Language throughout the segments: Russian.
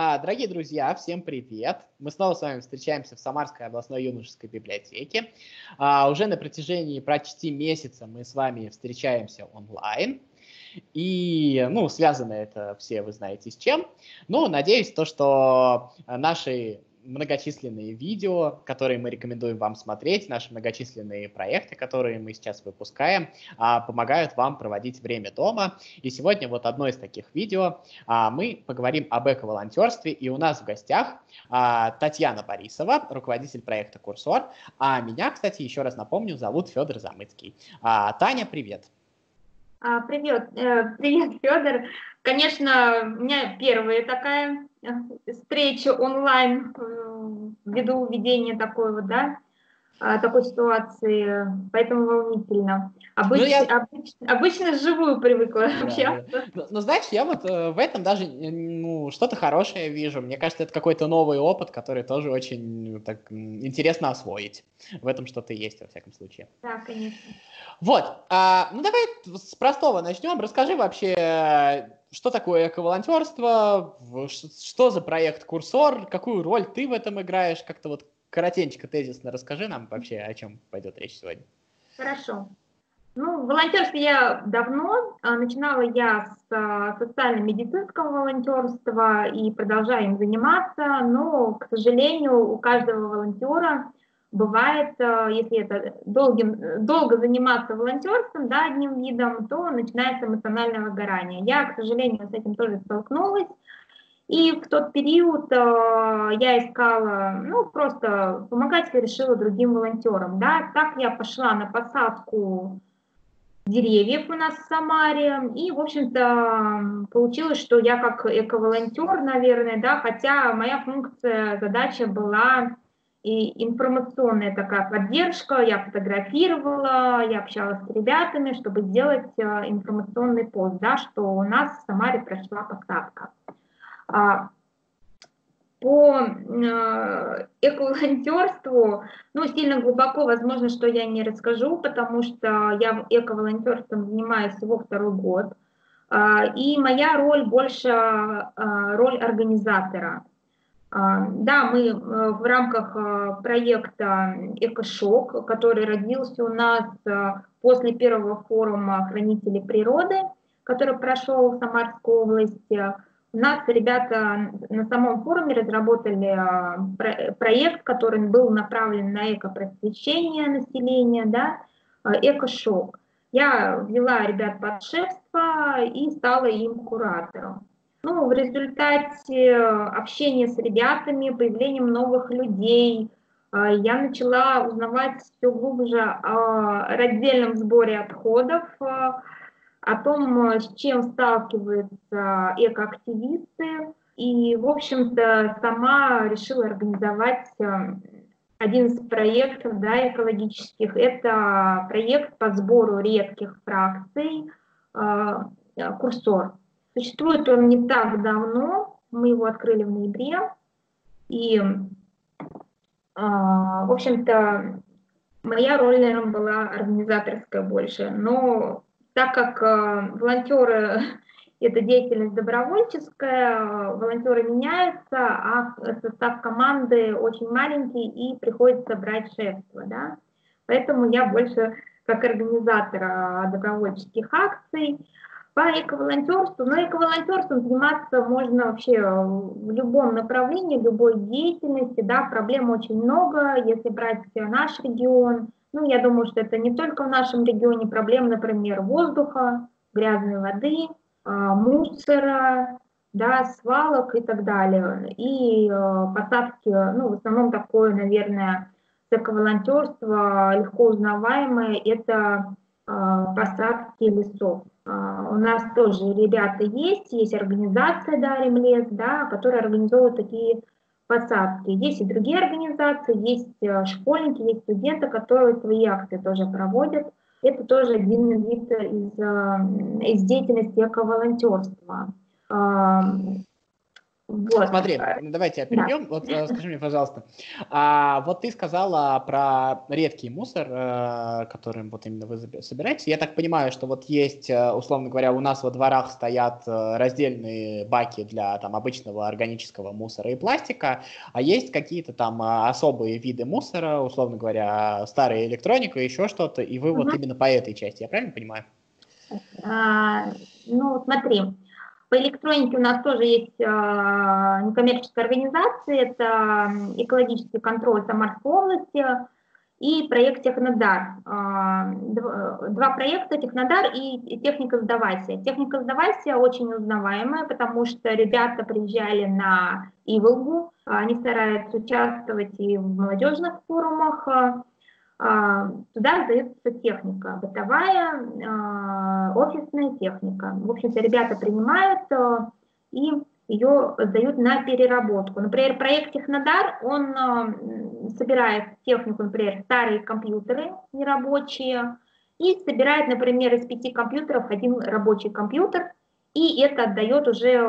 А, дорогие друзья, всем привет! Мы снова с вами встречаемся в Самарской областной юношеской библиотеке. А, уже на протяжении почти месяца мы с вами встречаемся онлайн. И, ну, связано это все вы знаете с чем. Ну, надеюсь, то, что наши многочисленные видео, которые мы рекомендуем вам смотреть, наши многочисленные проекты, которые мы сейчас выпускаем, а, помогают вам проводить время дома. И сегодня вот одно из таких видео а, мы поговорим об эко-волонтерстве, и у нас в гостях а, Татьяна Борисова, руководитель проекта «Курсор», а меня, кстати, еще раз напомню, зовут Федор Замыцкий. Таня, привет! Привет, э, привет, Федор. Конечно, у меня первая такая э, встреча онлайн э, ввиду ведения такой вот, да, такой ситуации, поэтому волнительно. Обыч, ну, я... обыч, обычно живую привыкла да, общаться. Да. Но, но знаешь, я вот э, в этом даже ну, что-то хорошее вижу. Мне кажется, это какой-то новый опыт, который тоже очень ну, так, интересно освоить. В этом что-то есть, во всяком случае. Да, конечно. Вот, а, ну давай с простого начнем. Расскажи вообще, что такое эко-волонтерство, что за проект Курсор, какую роль ты в этом играешь, как-то вот коротенько, тезисно расскажи нам вообще, о чем пойдет речь сегодня. Хорошо. Ну, волонтерство я давно. А, начинала я с а, социально-медицинского волонтерства и продолжаю им заниматься, но, к сожалению, у каждого волонтера бывает, а, если это долгим, долго заниматься волонтерством, да, одним видом, то начинается эмоциональное выгорание. Я, к сожалению, с этим тоже столкнулась. И в тот период э, я искала, ну, просто помогать я решила другим волонтерам, да. Так я пошла на посадку деревьев у нас в Самаре, и, в общем-то, получилось, что я как эко-волонтер, наверное, да, хотя моя функция, задача была и информационная такая поддержка, я фотографировала, я общалась с ребятами, чтобы сделать э, информационный пост, да, что у нас в Самаре прошла посадка. А, по э, эко-волонтерству, ну, сильно глубоко, возможно, что я не расскажу, потому что я эко-волонтерством занимаюсь всего второй год. А, и моя роль больше а, роль организатора. Да, мы э, в рамках э, проекта «Экошок», который родился у нас после первого форума хранителей природы, который прошел в Самарской области, у нас ребята на самом форуме разработали а, проект, который был направлен на экопросвещение населения, да, а, экошок. Я ввела ребят под шефство и стала им куратором. Ну, в результате общения с ребятами, появлением новых людей, а, я начала узнавать все глубже о раздельном сборе отходов, о том, э, с чем сталкиваются экоактивисты. И, в общем-то, сама решила организовать э, один из проектов да, экологических. Это проект по сбору редких фракций э, «Курсор». Существует он не так давно, мы его открыли в ноябре. И, в общем-то, моя роль, наверное, была организаторская больше. Но так как э, волонтеры это деятельность добровольческая, волонтеры меняются, а состав команды очень маленький и приходится брать шефство, да. Поэтому я больше как организатор э, добровольческих акций. По эко-волонтерству, но эко-волонтерством заниматься можно вообще в любом направлении, в любой деятельности, да, проблем очень много, если брать наш регион, ну, я думаю, что это не только в нашем регионе проблемы, например, воздуха, грязной воды, а, мусора, да, свалок и так далее. И э, посадки, ну, в основном такое, наверное, волонтерство легко узнаваемое, это э, посадки лесов. А, у нас тоже ребята есть, есть организация «Дарим лес», да, которая организовывает такие посадки. Есть и другие организации, есть э, школьники, есть студенты, которые свои акции тоже проводят. Это тоже один вид из, э, из деятельности эко-волонтерства. Вот. Смотри, давайте перейдем. Да. Вот э, скажи мне, пожалуйста, а, вот ты сказала про редкий мусор, э, которым вот именно вы собираете. Я так понимаю, что вот есть, э, условно говоря, у нас во дворах стоят раздельные баки для там обычного органического мусора и пластика, а есть какие-то там особые виды мусора, условно говоря, старая электроника, еще что-то, и вы угу. вот именно по этой части, я правильно понимаю? А, ну, смотри, по электронике у нас тоже есть э, некоммерческая организация, это экологический контроль Самарской области и проект Технодар. Э, два проекта Технодар и техника сдавайся. Техника сдавайся очень узнаваемая, потому что ребята приезжали на Иволгу, они стараются участвовать и в молодежных форумах, туда сдается техника, бытовая, а, офисная техника. В общем-то, ребята принимают а, и ее сдают на переработку. Например, проект Технодар, он собирает технику, например, старые компьютеры нерабочие, и собирает, например, из пяти компьютеров один рабочий компьютер, и это отдает уже,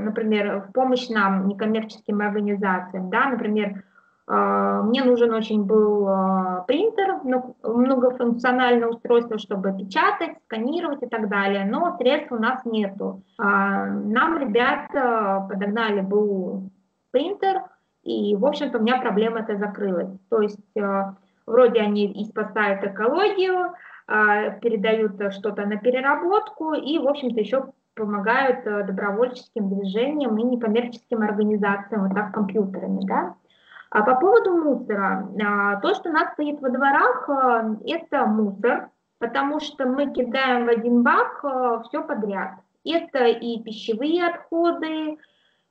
например, в помощь нам, некоммерческим организациям. Да? Например, а, мне нужен очень был а, принтер, многофункциональное устройство, чтобы печатать, сканировать и так далее, но средств у нас нету. А, нам ребята подогнали был принтер, и, в общем-то, у меня проблема это закрылась. То есть вроде они и спасают экологию, передают что-то на переработку и, в общем-то, еще помогают добровольческим движениям и некоммерческим организациям, вот так, компьютерами, да. А по поводу мусора, а, то, что у нас стоит во дворах, а, это мусор, потому что мы кидаем в один бак а, все подряд. Это и пищевые отходы,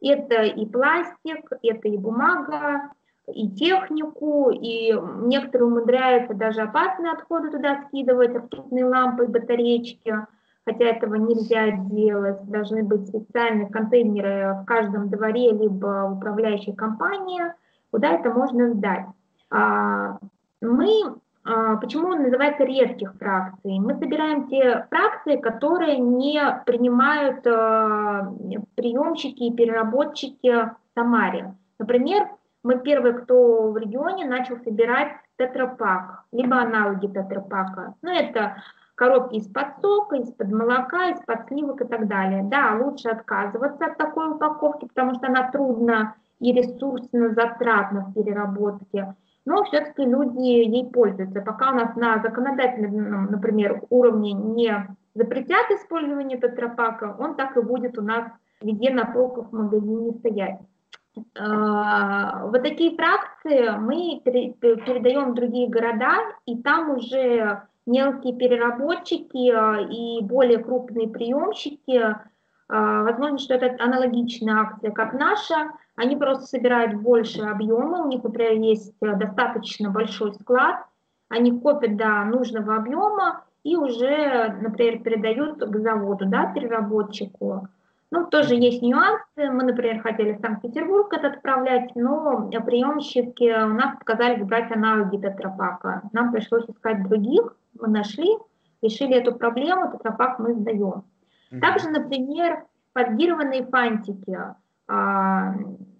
это и пластик, это и бумага, и технику, и некоторые умудряются даже опасные отходы туда скидывать, ртутные лампы, батареечки, хотя этого нельзя делать, должны быть специальные контейнеры в каждом дворе, либо в управляющей компании – куда это можно сдать. А, мы, а, почему он называется редких фракций? Мы собираем те фракции, которые не принимают а, приемщики и переработчики в Самаре. Например, мы первые, кто в регионе начал собирать тетрапак, либо аналоги тетрапака. Ну, это коробки из-под сока, из-под молока, из-под сливок и так далее. Да, лучше отказываться от такой упаковки, потому что она трудно и ресурсно затратно в переработке, но все-таки люди ей пользуются. Пока у нас на законодательном, например, уровне не запретят использование тетрапака, он так и будет у нас везде на полках в магазине стоять. А, вот такие фракции мы передаем в другие города, и там уже мелкие переработчики а, и более крупные приемщики, возможно, что это аналогичная акция, как наша, они просто собирают больше объема, у них, например, есть э, достаточно большой склад, они копят до нужного объема и уже, например, передают к заводу, да, переработчику. Ну, тоже есть нюансы. Мы, например, хотели в Санкт-Петербург это отправлять, но приемщики у нас сказали брать аналоги тетрапака. Нам пришлось искать других, мы нашли, решили эту проблему, тетрапак мы сдаем. Также, например, подгированные фантики. А,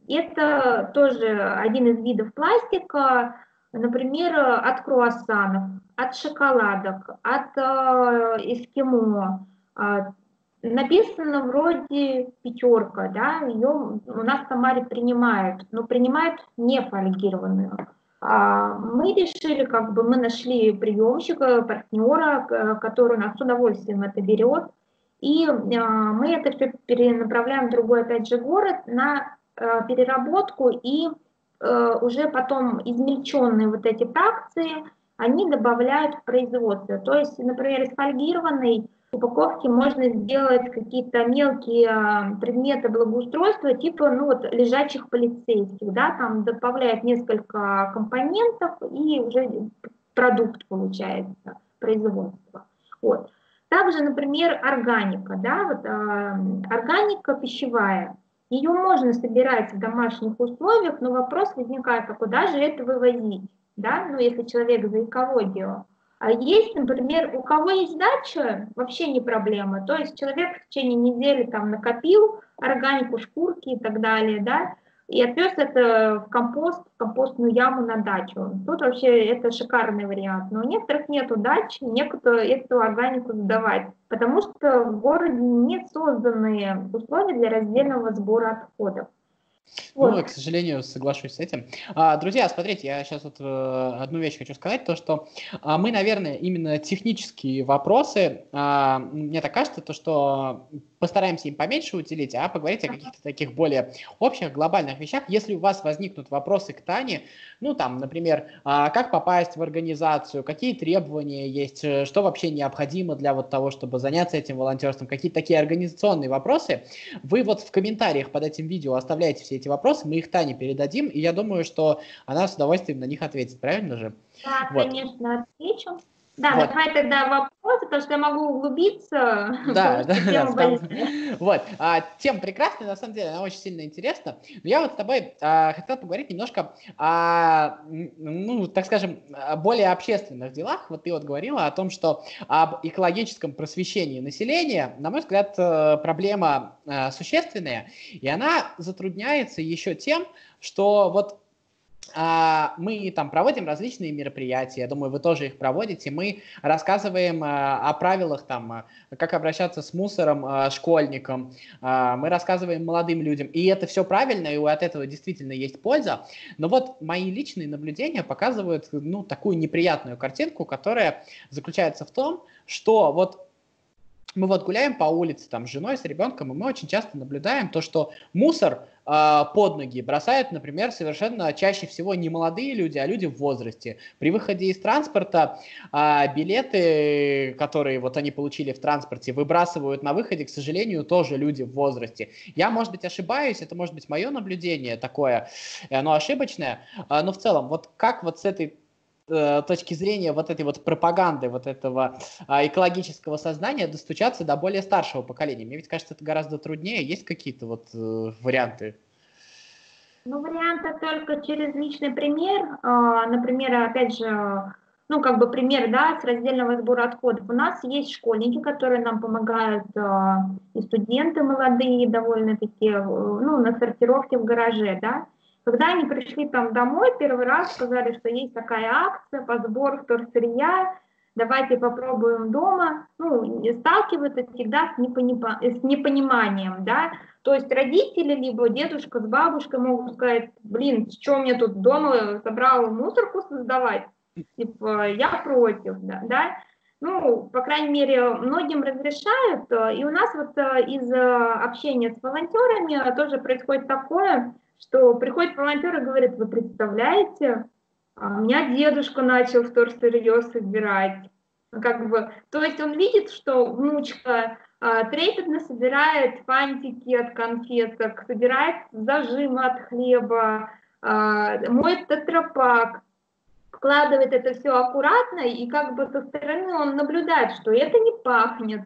это тоже один из видов пластика, например, от круассанов, от шоколадок, от э, эскимо. А, написано вроде пятерка, да, ее у нас в Самаре принимают, но принимают не фольгированную. А, мы решили, как бы мы нашли приемщика, партнера, который нас с удовольствием это берет, и мы это перенаправляем в другой, опять же, город на Э, переработку и э, уже потом измельченные вот эти фракции, они добавляют в производство. То есть, например, из фольгированной упаковки можно сделать какие-то мелкие э, предметы благоустройства, типа ну, вот, лежачих полицейских, да, там добавляют несколько компонентов и уже продукт получается, производство. Вот. Также, например, органика, да, вот, э, органика пищевая – ее можно собирать в домашних условиях, но вопрос возникает, а куда же это вывозить? Да? Ну, если человек за экологию. А есть, например, у кого есть дача, вообще не проблема. То есть человек в течение недели там накопил органику, шкурки и так далее, да, и отвез это в компост, в компостную яму на дачу. Тут вообще это шикарный вариант. Но у некоторых нету дач, некуда эту органику сдавать, потому что в городе не созданы условия для раздельного сбора отходов. Вот. Ну, к сожалению, соглашусь с этим. А, друзья, смотрите, я сейчас вот э, одну вещь хочу сказать, то что а, мы, наверное, именно технические вопросы, а, мне так кажется, то что постараемся им поменьше уделить, а поговорить о каких-то таких более общих, глобальных вещах. Если у вас возникнут вопросы к Тане, ну там, например, а, как попасть в организацию, какие требования есть, э, что вообще необходимо для вот того, чтобы заняться этим волонтерством, какие-то такие организационные вопросы, вы вот в комментариях под этим видео оставляете все эти вопросы, мы их Тане передадим, и я думаю, что она с удовольствием на них ответит, правильно же? Да, вот. конечно, отвечу. Да, вот. давай тогда вопрос, потому что я могу углубиться. Да, да, да. Там, вот, а, тема прекрасная, на самом деле, она очень сильно интересна. Но я вот с тобой а, хотел поговорить немножко о, ну, так скажем, более общественных делах. Вот ты вот говорила о том, что об экологическом просвещении населения, на мой взгляд, э, проблема а, существенная, и она затрудняется еще тем, что вот мы там проводим различные мероприятия, я думаю, вы тоже их проводите. Мы рассказываем а, о правилах, там, а, как обращаться с мусором школьникам, мы рассказываем молодым людям. И это все правильно, и от этого действительно есть польза. Но вот мои личные наблюдения показывают ну, такую неприятную картинку, которая заключается в том, что вот мы вот гуляем по улице там с женой, с ребенком, и мы очень часто наблюдаем то, что мусор э, под ноги бросают, например, совершенно чаще всего не молодые люди, а люди в возрасте. При выходе из транспорта э, билеты, которые вот они получили в транспорте, выбрасывают на выходе, к сожалению, тоже люди в возрасте. Я, может быть, ошибаюсь, это может быть мое наблюдение такое, оно ошибочное, э, но в целом, вот как вот с этой Э, точки зрения вот этой вот пропаганды, вот этого а, экологического сознания достучаться до более старшего поколения? Мне ведь кажется, это гораздо труднее. Есть какие-то вот э, варианты? Ну, варианты только через личный пример. А, например, опять же, ну, как бы пример, да, с раздельного сбора отходов. У нас есть школьники, которые нам помогают, а, и студенты молодые довольно-таки, э, ну, на сортировке в гараже, да. Когда они пришли там домой, первый раз сказали, что есть такая акция по сбору вторсырья, давайте попробуем дома, ну, сталкиваются всегда с, непонима с непониманием, да, то есть родители, либо дедушка с бабушкой могут сказать, блин, что мне тут дома собрал мусорку создавать, типа, я против, да, да, ну, по крайней мере, многим разрешают, и у нас вот э, из э, общения с волонтерами тоже происходит такое, что приходит волонтер и говорит, вы представляете, а меня дедушка начал вторсырье собирать. Как бы, то есть он видит, что внучка а, трепетно собирает фантики от конфеток, собирает зажимы от хлеба, а, моет тетрапак, складывает это все аккуратно, и как бы со стороны он наблюдает, что это не пахнет,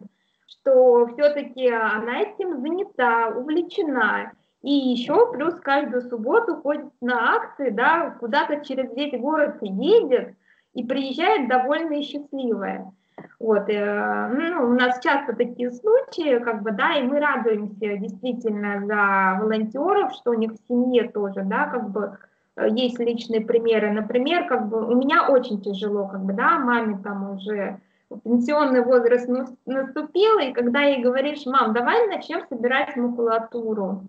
что все-таки она этим занята, увлечена. И еще плюс каждую субботу ходит на акции, да, куда-то через весь город едет и приезжает довольно счастливая. Вот, э, ну, у нас часто такие случаи, как бы, да, и мы радуемся действительно за волонтеров, что у них в семье тоже, да, как бы э, есть личные примеры. Например, как бы у меня очень тяжело, как бы, да, маме там уже пенсионный возраст наступил, и когда ей говоришь, мам, давай начнем собирать макулатуру,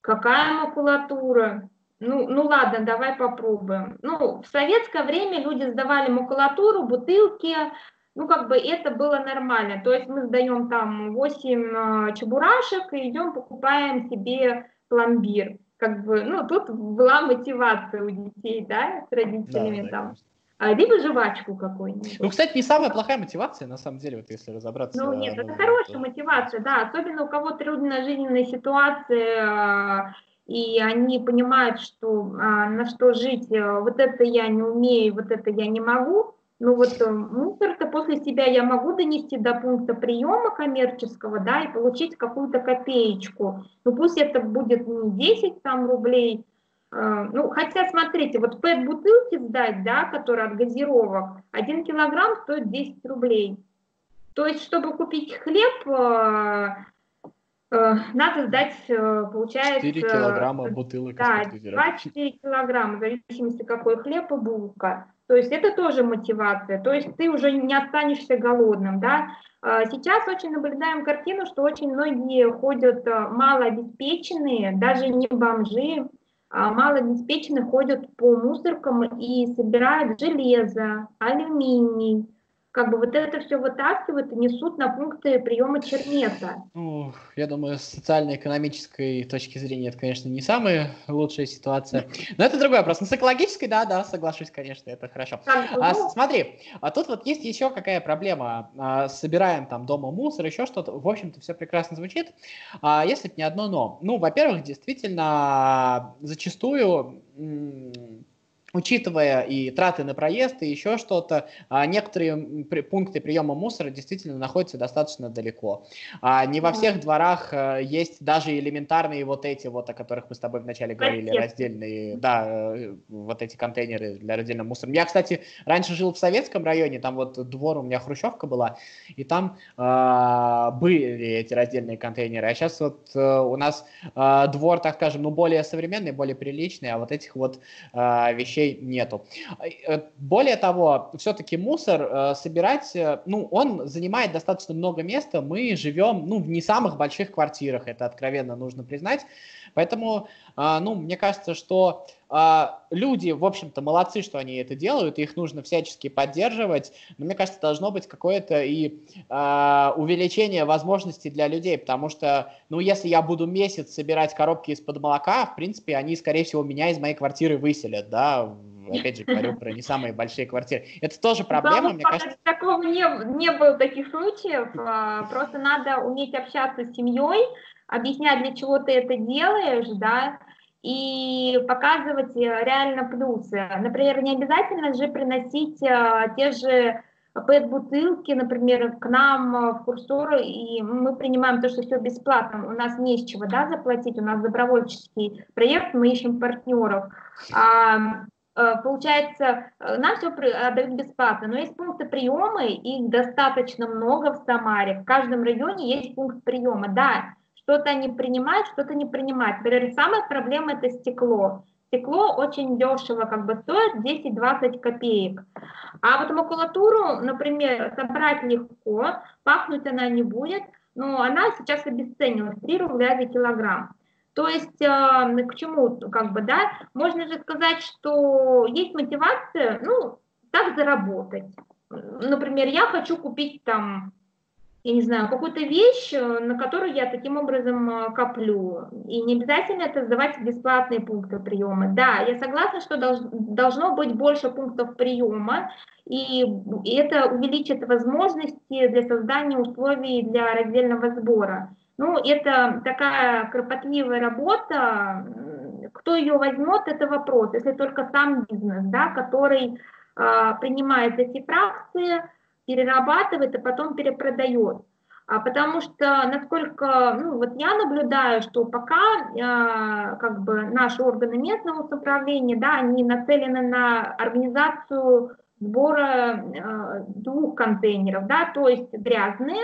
Какая макулатура? Ну, ну ладно, давай попробуем. Ну, в советское время люди сдавали макулатуру, бутылки, ну, как бы это было нормально. То есть мы сдаем там 8 а, чебурашек и идем покупаем себе пломбир. Как бы, ну, тут была мотивация у детей, да, с родителями да, там. А, либо жвачку какую-нибудь. Ну, кстати, не самая плохая мотивация, на самом деле, вот если разобраться. Ну, нет, это хорошая мотивация, да, особенно у кого трудная жизненная ситуация, а, и они понимают, что а, на что жить, э, вот это я не умею, вот это я не могу, ну вот э, мусор-то после себя я могу донести до пункта приема коммерческого, да, и получить какую-то копеечку. Ну пусть это будет не 10 там рублей, ну, хотя, смотрите, вот пэт-бутылки сдать, да, которые от газировок, 1 килограмм стоит 10 рублей. То есть, чтобы купить хлеб, э, э, надо сдать, получается... 4 килограмма бутылок. Да, 2-4 килограмма, в зависимости, какой хлеб и булка. То есть это тоже мотивация. То есть ты уже не останешься голодным, да. Сейчас очень наблюдаем картину, что очень многие ходят малообеспеченные, даже не бомжи, малообеспеченные ходят по мусоркам и собирают железо, алюминий, как бы вот это все вытаскивают и несут на пункты приема чермета. Ну, я думаю, с социально-экономической точки зрения это, конечно, не самая лучшая ситуация. Но это другой вопрос. Но с экологической, да, да, соглашусь, конечно, это хорошо. А, смотри, а тут вот есть еще какая проблема. А, собираем там дома мусор, еще что-то. В общем-то, все прекрасно звучит. А, если бы не одно но. Ну, во-первых, действительно, зачастую учитывая и траты на проезд, и еще что-то, а, некоторые пункты приема мусора действительно находятся достаточно далеко. А, не во всех дворах э, есть даже элементарные вот эти вот, о которых мы с тобой вначале говорили, раздельные, да, э, вот эти контейнеры для раздельного мусора. Я, кстати, раньше жил в советском районе, там вот двор у меня хрущевка была, и там э, были эти раздельные контейнеры, а сейчас вот э, у нас э, двор, так скажем, ну более современный, более приличный, а вот этих вот э, вещей вещей нету. Э, более того, все-таки мусор э, собирать, э, ну, он занимает достаточно много места. Мы живем, ну, в не самых больших квартирах, это откровенно нужно признать. Поэтому, ну, мне кажется, что люди, в общем-то, молодцы, что они это делают, их нужно всячески поддерживать, но мне кажется, должно быть какое-то и увеличение возможностей для людей, потому что, ну, если я буду месяц собирать коробки из-под молока, в принципе, они, скорее всего, меня из моей квартиры выселят, да, опять же говорю про не самые большие квартиры. Это тоже проблема, мне кажется. Такого не, не было таких случаев, а, просто надо уметь общаться с семьей, объяснять, для чего ты это делаешь, да, и показывать э, реально плюсы. Например, не обязательно же приносить э, те же пэт-бутылки, например, к нам э, в курсоры, и мы принимаем то, что все бесплатно, у нас не с чего да, заплатить, у нас добровольческий проект, мы ищем партнеров. А, получается, нам все отдают бесплатно, но есть пункты приема, их достаточно много в Самаре, в каждом районе есть пункт приема, да, что-то они принимают, что-то не принимают. Например, самая проблема – это стекло. Стекло очень дешево как бы стоит, 10-20 копеек. А вот макулатуру, например, собрать легко, пахнуть она не будет, но она сейчас обесценилась, 3 рубля за килограмм. То есть э, к чему, как бы, да, можно же сказать, что есть мотивация, ну, так заработать. Например, я хочу купить там я не знаю, какую-то вещь, э, на которую я таким образом э, коплю. И не обязательно это сдавать бесплатные пункты приема. Да, я согласна, что долж, должно быть больше пунктов приема, и это увеличит возможности для создания условий для раздельного сбора. Ну, это такая кропотливая работа. Кто ее возьмет, это вопрос. Если только сам бизнес, да, который э, принимает эти фракции, перерабатывает, а потом перепродает. А потому что, насколько, ну, вот я наблюдаю, что пока э, как бы наши органы местного управления, да, они нацелены на организацию сбора э, двух контейнеров, да, то есть грязные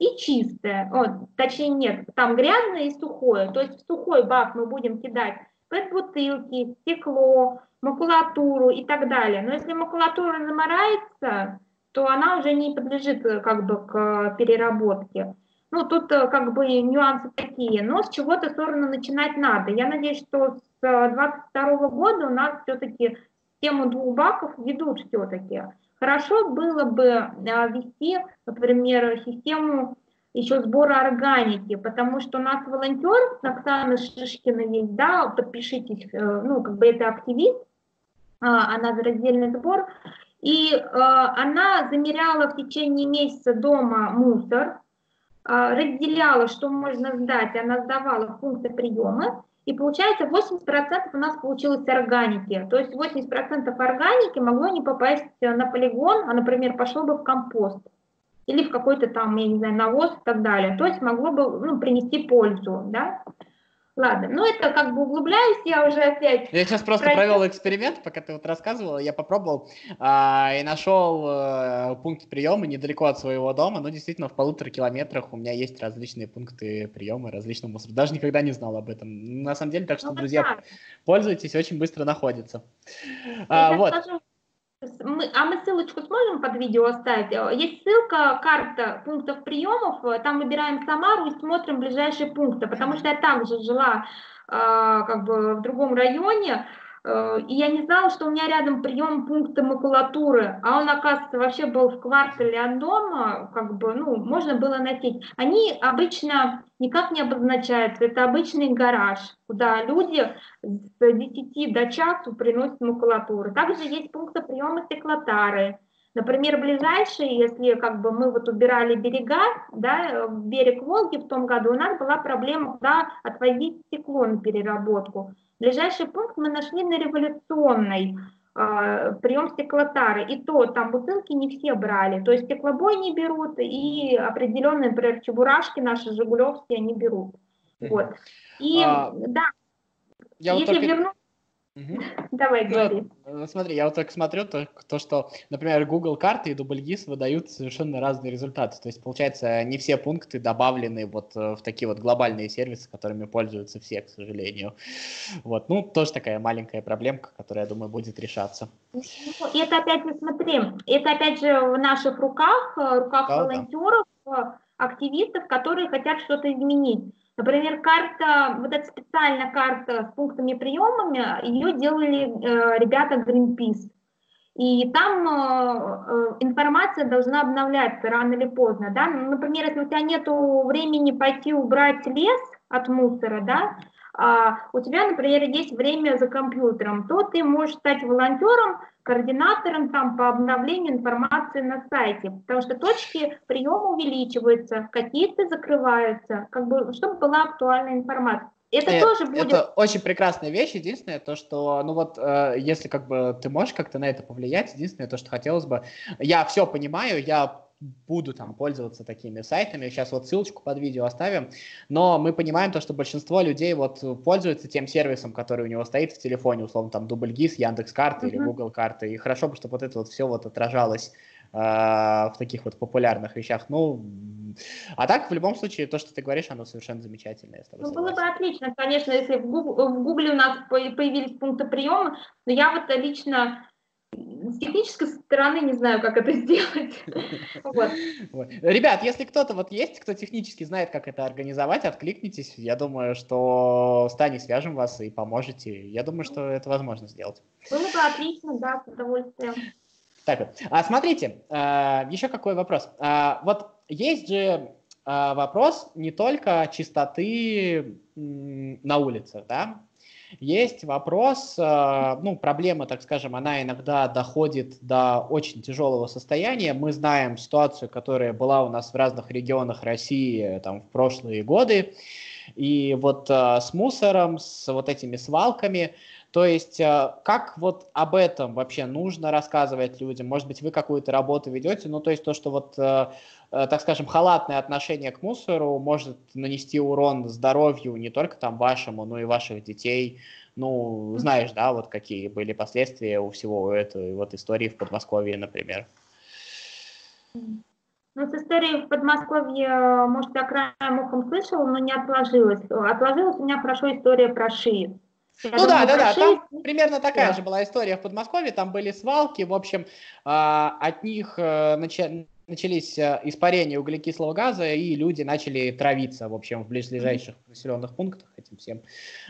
и чистое. О, точнее нет, там грязное и сухое. То есть в сухой бак мы будем кидать пэт-бутылки, стекло, макулатуру и так далее. Но если макулатура заморается, то она уже не подлежит э, как бы к переработке. Ну, тут э, как бы нюансы такие, но с чего-то стороны начинать надо. Я надеюсь, что с 2022 года у нас все-таки тему двух баков ведут все-таки. Хорошо было бы э, вести, например, систему еще сбора органики, потому что у нас волонтер Оксана Шишкина есть, да, подпишитесь, ну, как бы это активист, а, она за раздельный сбор, и э, она замеряла в течение месяца дома мусор, э, разделяла, что можно сдать, она сдавала в пункты приема, и получается 80% у нас получилось органики. То есть 80% органики могло не попасть на полигон, а, например, пошло бы в компост или в какой-то там, я не знаю, навоз и так далее. То есть могло бы ну, принести пользу. Да? Ладно, ну это как бы углубляюсь, я уже опять... Я сейчас просто Пройдет. провел эксперимент, пока ты вот рассказывала, я попробовал а, и нашел а, пункт приема недалеко от своего дома, но действительно в полутора километрах у меня есть различные пункты приема различного мусора. Даже никогда не знал об этом. На самом деле, так что, ну, друзья, так. пользуйтесь, очень быстро находится. А, вот. Скажу, мы, а мы ссылочку сможем под видео оставить? Есть ссылка, карта пунктов приемов, там выбираем Самару и смотрим ближайшие пункты, потому что я там же жила э, как бы в другом районе, Э, и я не знала, что у меня рядом прием пункта макулатуры, а он, оказывается, вообще был в квартале от дома, как бы, ну, можно было найти. Они обычно никак не обозначаются, это обычный гараж, куда люди с 10 до часу приносят макулатуру. Также есть пункты приема стеклотары, Например, ближайший, если как бы мы вот убирали берега, да, берег Волги в том году, у нас была проблема, куда отвозить стекло на переработку. Ближайший пункт мы нашли на революционной, э, прием стеклотары. И то там бутылки не все брали. То есть стеклобой не берут, и определенные, например, чебурашки наши, жигулевские, они берут. Вот. И а, да, я если вот только... вернуться Угу. Давай, ну, говори. Ну, смотри, я вот так смотрю, то, то, что, например, Google карты и DoubleGIS выдают совершенно разные результаты. То есть, получается, не все пункты добавлены вот э, в такие вот глобальные сервисы, которыми пользуются все, к сожалению. Вот, ну, тоже такая маленькая проблемка, которая, я думаю, будет решаться. Ну, это опять же, смотри, это опять же в наших руках, в э, руках да, волонтеров, да. активистов, которые хотят что-то изменить. Например, карта, вот эта специальная карта с пунктами приемами, ее делали э, ребята Greenpeace. И там э, э, информация должна обновляться рано или поздно. Да? Например, если у тебя нет времени пойти убрать лес от мусора, да, а у тебя, например, есть время за компьютером, то ты можешь стать волонтером, координатором там по обновлению информации на сайте, потому что точки приема увеличиваются, какие-то закрываются, как бы, чтобы была актуальная информация. Это Нет, тоже будет... Это очень прекрасная вещь. Единственное, то, что, ну вот, э, если как бы ты можешь как-то на это повлиять, единственное, то, что хотелось бы... Я все понимаю, я буду там пользоваться такими сайтами. Сейчас вот ссылочку под видео оставим. Но мы понимаем то, что большинство людей вот пользуются тем сервисом, который у него стоит в телефоне, условно там DoubleGIS, Яндекс.Карты uh-huh. или Google карты. И хорошо бы, чтобы вот это вот все вот отражалось э, в таких вот популярных вещах. Ну, а так, в любом случае, то, что ты говоришь, оно совершенно замечательное. Ну, было бы отлично, конечно, если в Гугле у нас появились пункты приема, но я вот лично с технической стороны не знаю, как это сделать. Вот. Ребят, если кто-то вот есть, кто технически знает, как это организовать, откликнитесь. Я думаю, что с Таней свяжем вас и поможете. Я думаю, что это возможно сделать. Было бы отлично, да, с удовольствием. Так вот. А смотрите, а, еще какой вопрос. А, вот есть же а, вопрос не только чистоты на улице, да, есть вопрос, э, ну, проблема, так скажем, она иногда доходит до очень тяжелого состояния. Мы знаем ситуацию, которая была у нас в разных регионах России там, в прошлые годы. И вот э, с мусором, с вот этими свалками, то есть, э, как вот об этом вообще нужно рассказывать людям? Может быть, вы какую-то работу ведете? Ну, то есть то, что вот, э, э, так скажем, халатное отношение к мусору может нанести урон здоровью не только там вашему, но и ваших детей. Ну, знаешь, да, вот какие были последствия у всего этой вот истории в Подмосковье, например. Ну, с историей в Подмосковье, может, я краем ухом слышала, но не отложилась. Отложилась у меня хорошо история про ШИИ. Ну да, да, да, там примерно такая да. же была история в Подмосковье, там были свалки, в общем, а, от них э, начались э, испарения углекислого газа, и люди начали травиться, в общем, в ближайших населенных пунктах этим всем.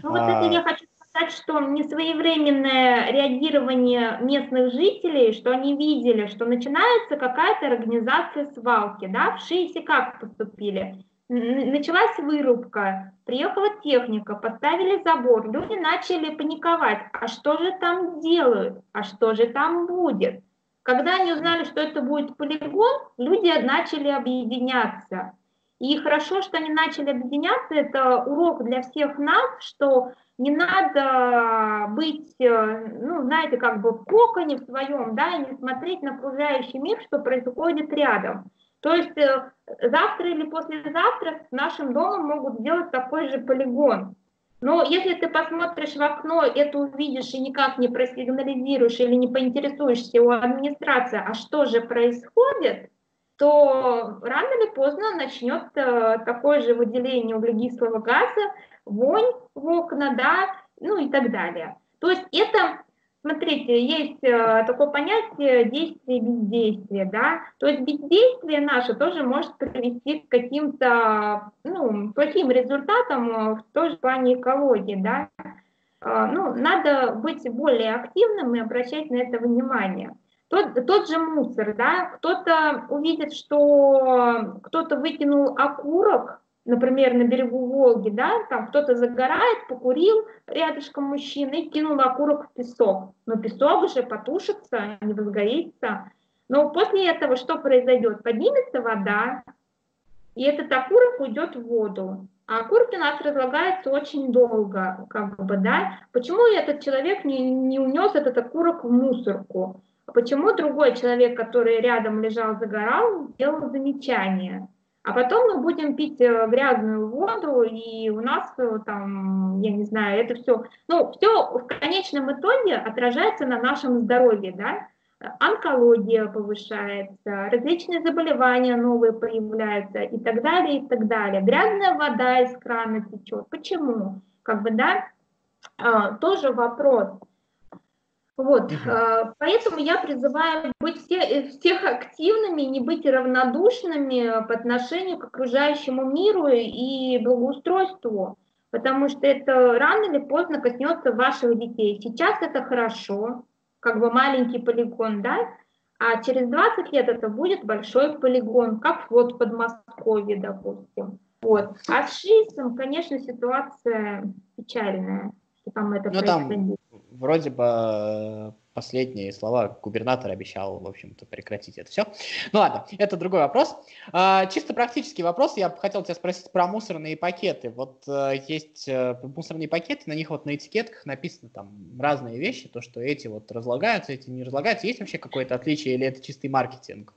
Ну вот это а. я хочу сказать, что несвоевременное реагирование местных жителей, что они видели, что начинается какая-то организация свалки, да, в ШИИСе как поступили? Началась вырубка, приехала техника, поставили забор, люди начали паниковать, а что же там делают, а что же там будет. Когда они узнали, что это будет полигон, люди начали объединяться. И хорошо, что они начали объединяться, это урок для всех нас, что не надо быть, э, ну, знаете, как бы в коконе в своем, да, и не смотреть на окружающий мир, что происходит рядом. То есть э, завтра или послезавтра нашим домом могут сделать такой же полигон. Но если ты посмотришь в окно, это увидишь и никак не просигнализируешь или не поинтересуешься у администрации, а что же происходит, то рано или поздно начнет э, такое же выделение углекислого газа, вонь в окна, да, ну и так далее. То есть это Смотрите, есть э, такое понятие действие бездействия, да, то есть бездействие наше тоже может привести к каким-то, ну, плохим результатам э, в той же плане экологии, да. Э, ну, надо быть более активным и обращать на это внимание. Тот, тот же мусор, да, кто-то увидит, что кто-то выкинул окурок, например, на берегу Волги, да, там кто-то загорает, покурил рядышком мужчина и кинул окурок в песок. Но песок же потушится, не возгорится. Но после этого что произойдет? Поднимется вода, и этот окурок уйдет в воду. А окурки у нас разлагаются очень долго, как бы, да. Почему этот человек не, не унес этот окурок в мусорку? Почему другой человек, который рядом лежал, загорал, сделал замечание? А потом мы будем пить э, грязную воду, и у нас э, там, я не знаю, это все, ну, все в конечном итоге отражается на нашем здоровье, да, онкология повышается, различные заболевания новые появляются и так далее, и так далее. Грязная вода из крана течет. Почему? Как бы, да, а, тоже вопрос. Вот, угу. поэтому я призываю быть все, э, всех активными, не быть равнодушными по отношению к окружающему миру и благоустройству, потому что это рано или поздно коснется ваших детей. Сейчас это хорошо, как бы маленький полигон, да, а через 20 лет это будет большой полигон, как вот в Подмосковье, допустим. Вот. А с ШИСом, конечно, ситуация печальная, что там это ну, происходит. Там вроде бы э, последние слова губернатор обещал, в общем-то, прекратить это все. Ну ладно, это другой вопрос. А, чисто практический вопрос. Я хотел тебя спросить про мусорные пакеты. Вот э, есть э, мусорные пакеты, на них вот на этикетках написано там разные вещи, то, что эти вот разлагаются, эти не разлагаются. Есть вообще какое-то отличие или это чистый маркетинг?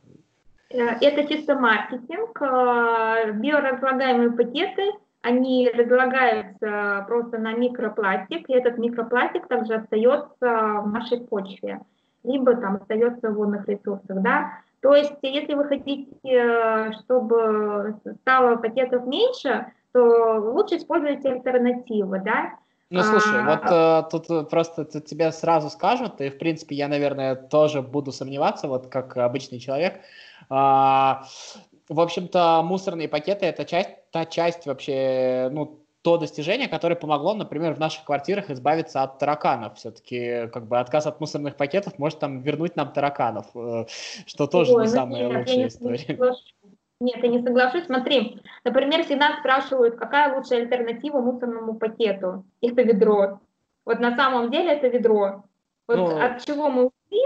Это чисто маркетинг. Биоразлагаемые пакеты – они разлагаются просто на микропластик, и этот микропластик также остается в нашей почве, либо там остается в водных ресурсах, да. То есть, если вы хотите, чтобы стало пакетов меньше, то лучше использовать альтернативы, да. Ну, слушай, а, вот э, тут просто тут тебе сразу скажут, и, в принципе, я, наверное, тоже буду сомневаться, вот как обычный человек. А, в общем-то, мусорные пакеты это часть, та часть вообще, ну, то достижение, которое помогло, например, в наших квартирах избавиться от тараканов. Все-таки как бы отказ от мусорных пакетов может там вернуть нам тараканов, э, что тоже Ой, не ну самая нет, лучшая история. Нет, я не соглашусь. Смотри, например, всегда спрашивают, какая лучшая альтернатива мусорному пакету. Это ведро. Вот на самом деле это ведро. Вот ну, от чего мы ушли,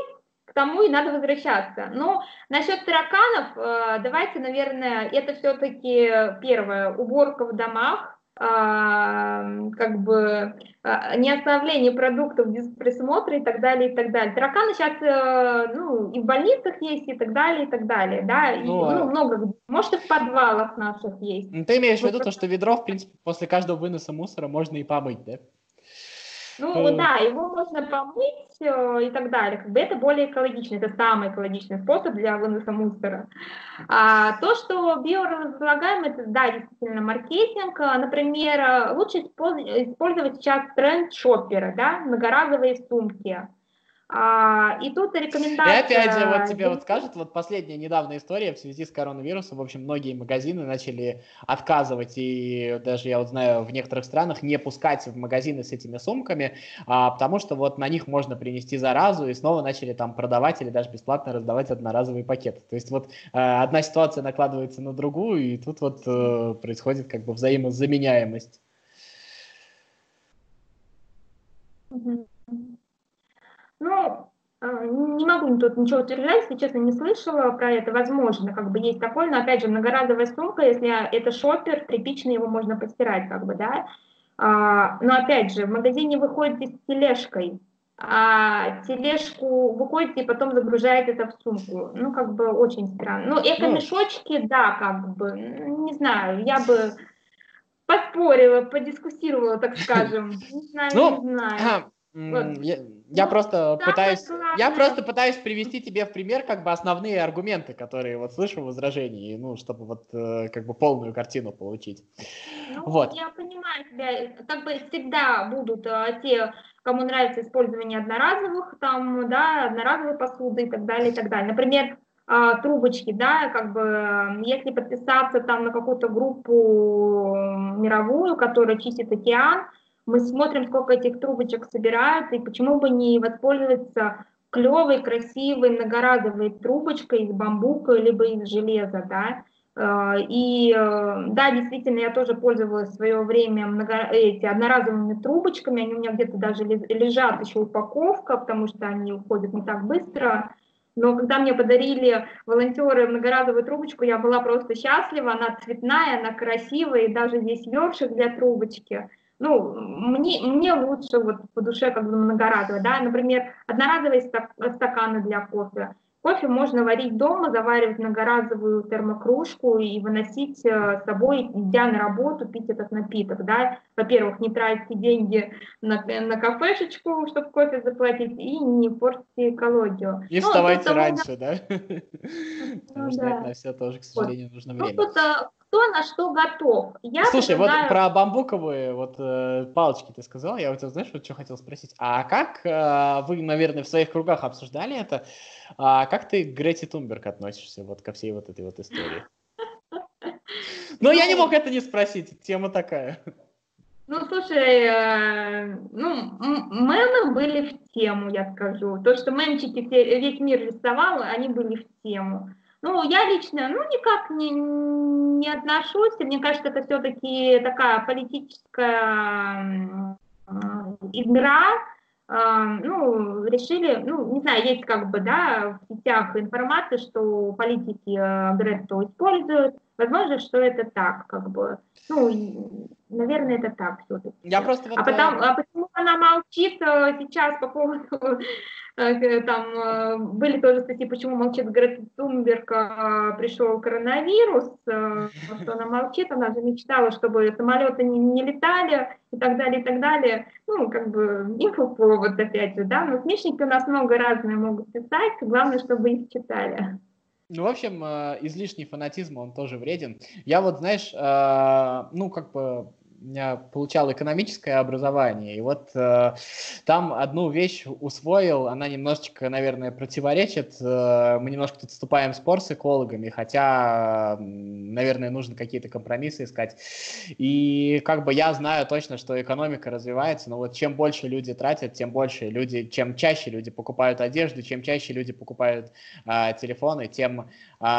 тому и надо возвращаться. Но насчет тараканов, э, давайте, наверное, это все-таки первое, уборка в домах, а, как бы а, не оставление продуктов без присмотра и так далее, и так далее. Тараканы сейчас э, ну, и в больницах есть, и так далее, и так далее, да, и, ну, ну, много, может, и в подвалах наших есть. Ну, ты имеешь в виду то, что ведро, в принципе, после каждого выноса мусора можно и помыть, да? Ну э. да, его можно помыть э, и так далее. Как бы это более экологично, это самый экологичный способ для выноса мусора. А, то, что биоразлагаем, это да, действительно маркетинг. А, например, лучше использовать сейчас тренд шоппера, да, многоразовые сумки. А, и тут рекомендация... И опять же, вот тебе вот скажут, вот последняя недавняя история в связи с коронавирусом, в общем, многие магазины начали отказывать, и даже я вот знаю, в некоторых странах не пускать в магазины с этими сумками, а, потому что вот на них можно принести заразу, и снова начали там продавать или даже бесплатно раздавать одноразовые пакеты. То есть вот э, одна ситуация накладывается на другую, и тут вот э, происходит как бы взаимозаменяемость. Mm-hmm. Ну, э, не могу тут ничего утверждать, если честно, не слышала про это. Возможно, как бы есть такое, но опять же, многоразовая сумка, если это шопер, тряпичный, его можно постирать, как бы, да. А, но опять же, в магазине выходите с тележкой, а тележку выходите и потом загружаете это в сумку. Ну, как бы очень странно. Ну, эко-мешочки, да, как бы, не знаю, я бы поспорила, подискуссировала, так скажем. Не знаю, ну, не знаю. Вот. Я, я ну, просто пытаюсь, я просто пытаюсь привести тебе в пример как бы основные аргументы, которые вот слышу в возражении, ну, чтобы вот э, как бы полную картину получить. Ну, вот. Я понимаю тебя, как бы всегда будут э, те, кому нравится использование одноразовых, там, да, одноразовой посуды и так далее, и так далее. Например, э, трубочки, да, как бы, если подписаться там на какую-то группу мировую, которая чистит океан, мы смотрим, сколько этих трубочек собирается, и почему бы не воспользоваться клевой, красивой, многоразовой трубочкой из бамбука либо из железа, да. Э, и э, да, действительно, я тоже пользовалась в свое время много, эти одноразовыми трубочками, они у меня где-то даже лежат еще упаковка, потому что они уходят не так быстро. Но когда мне подарили волонтеры многоразовую трубочку, я была просто счастлива, она цветная, она красивая, и даже есть ёршик для трубочки – ну, мне, мне лучше вот по душе как бы многоразовые, да, например, одноразовые стаканы для кофе. Кофе можно варить дома, заваривать многоразовую термокружку и выносить э, с собой, идя на работу, пить этот напиток, да. Во-первых, не тратите деньги на, на кафешечку, чтобы кофе заплатить, и не портите экологию. Не ну, вставайте раньше, да? Потому что на все тоже, к сожалению, нужно ну, время. Кто на что готов. Я Слушай, предлагаю... вот про бамбуковые вот э, палочки ты сказал, я вот знаешь, вот что хотел спросить. А как э, вы, наверное, в своих кругах обсуждали это? А как ты к Грете Тунберг относишься вот ко всей вот этой вот истории? Но я не ну, мог это не спросить, тема такая. Ну, слушай, э, ну, мемы были в тему, я скажу. То, что мемчики весь мир рисовал, они были в тему. Ну, я лично, ну, никак не, не отношусь. Мне кажется, это все-таки такая политическая игра. Ну, решили, ну, не знаю, есть как бы, да, в сетях информация, что политики э, Гретту используют. Возможно, что это так, как бы. Ну, наверное, это так все-таки. Я просто вот... А, потом, а почему она молчит э, сейчас по поводу Э, там э, были тоже статьи, почему молчит Грета Тунберг, пришел коронавирус, что она молчит, она же мечтала, чтобы самолеты не, не летали и так далее, и так далее. Ну, как бы инфоповод опять же, да, но смешники у нас много разные могут писать, главное, чтобы их читали. Ну, в общем, излишний фанатизм, он тоже вреден. Я вот, знаешь, ну, как бы получал экономическое образование, и вот э, там одну вещь усвоил, она немножечко, наверное, противоречит. Э, мы немножко тут вступаем в спор с экологами, хотя, наверное, нужно какие-то компромиссы искать. И как бы я знаю точно, что экономика развивается, но вот чем больше люди тратят, тем больше люди, чем чаще люди покупают одежду, чем чаще люди покупают э, телефоны, тем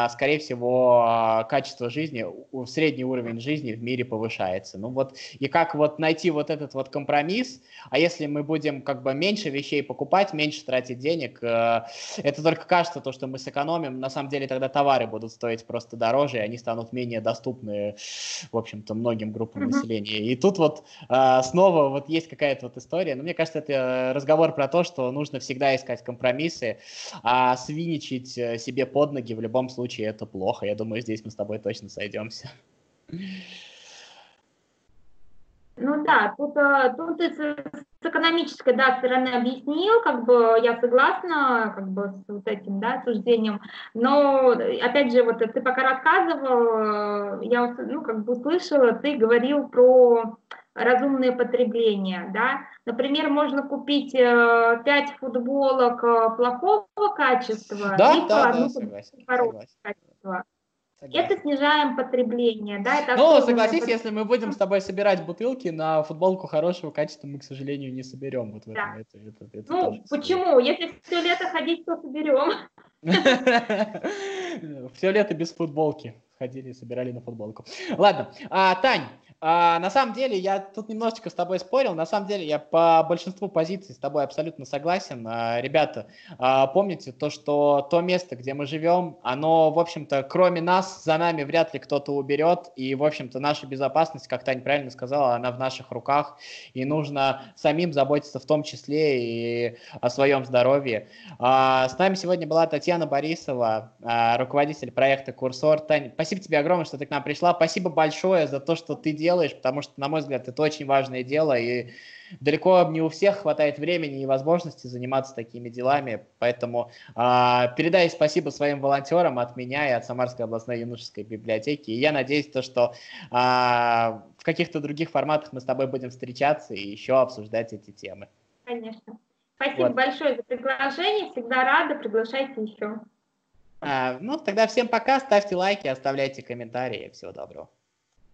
скорее всего, а, качество жизни, средний уровень жизни в мире повышается. Ну вот, и как вот найти вот этот вот компромисс, а если мы будем как бы меньше вещей покупать, меньше тратить денег, э, это только кажется то, что мы сэкономим, на самом деле тогда товары будут стоить просто дороже, и они станут менее доступны, в общем-то, многим группам mm-hmm. населения. И тут вот э, снова вот есть какая-то вот история, но мне кажется, это разговор про то, что нужно всегда искать компромиссы, а свиничать э, себе под ноги в любом случае это плохо. Я думаю, здесь мы с тобой точно сойдемся. Ну да, тут, э, тут с экономической да, стороны объяснил, как бы я согласна как бы с вот этим да, суждением, но опять же, вот ты пока рассказывал, э, я ну, как бы услышала, ты говорил про разумное потребление, да, например, можно купить э, 5 футболок плохого качества да, и да, одну да, согласен, хорошего качества. Согласен. Это снижаем потребление, да? Это ну, согласись, под... если мы будем с тобой собирать бутылки, на футболку хорошего качества мы, к сожалению, не соберем. Вот в да. этом. Это, это, это ну, почему? Если все лето ходить, то соберем. Все лето без футболки ходили собирали на футболку. Ладно, а, Тань, а, на самом деле, я тут немножечко с тобой спорил. На самом деле, я по большинству позиций с тобой абсолютно согласен. А, ребята, а, помните то, что то место, где мы живем, оно, в общем-то, кроме нас, за нами вряд ли кто-то уберет. И, в общем-то, наша безопасность, как Таня правильно сказала, она в наших руках. И нужно самим заботиться в том числе и о своем здоровье. А, с нами сегодня была Татьяна Борисова, а, руководитель проекта «Курсор». Таня, спасибо тебе огромное, что ты к нам пришла. Спасибо большое за то, что ты делаешь делаешь, потому что, на мой взгляд, это очень важное дело, и далеко не у всех хватает времени и возможности заниматься такими делами, поэтому э, передай спасибо своим волонтерам от меня и от Самарской областной юношеской библиотеки, и я надеюсь, то, что э, в каких-то других форматах мы с тобой будем встречаться и еще обсуждать эти темы. Конечно. Спасибо вот. большое за приглашение, всегда рада, приглашайте еще. А, ну, тогда всем пока, ставьте лайки, оставляйте комментарии, всего доброго.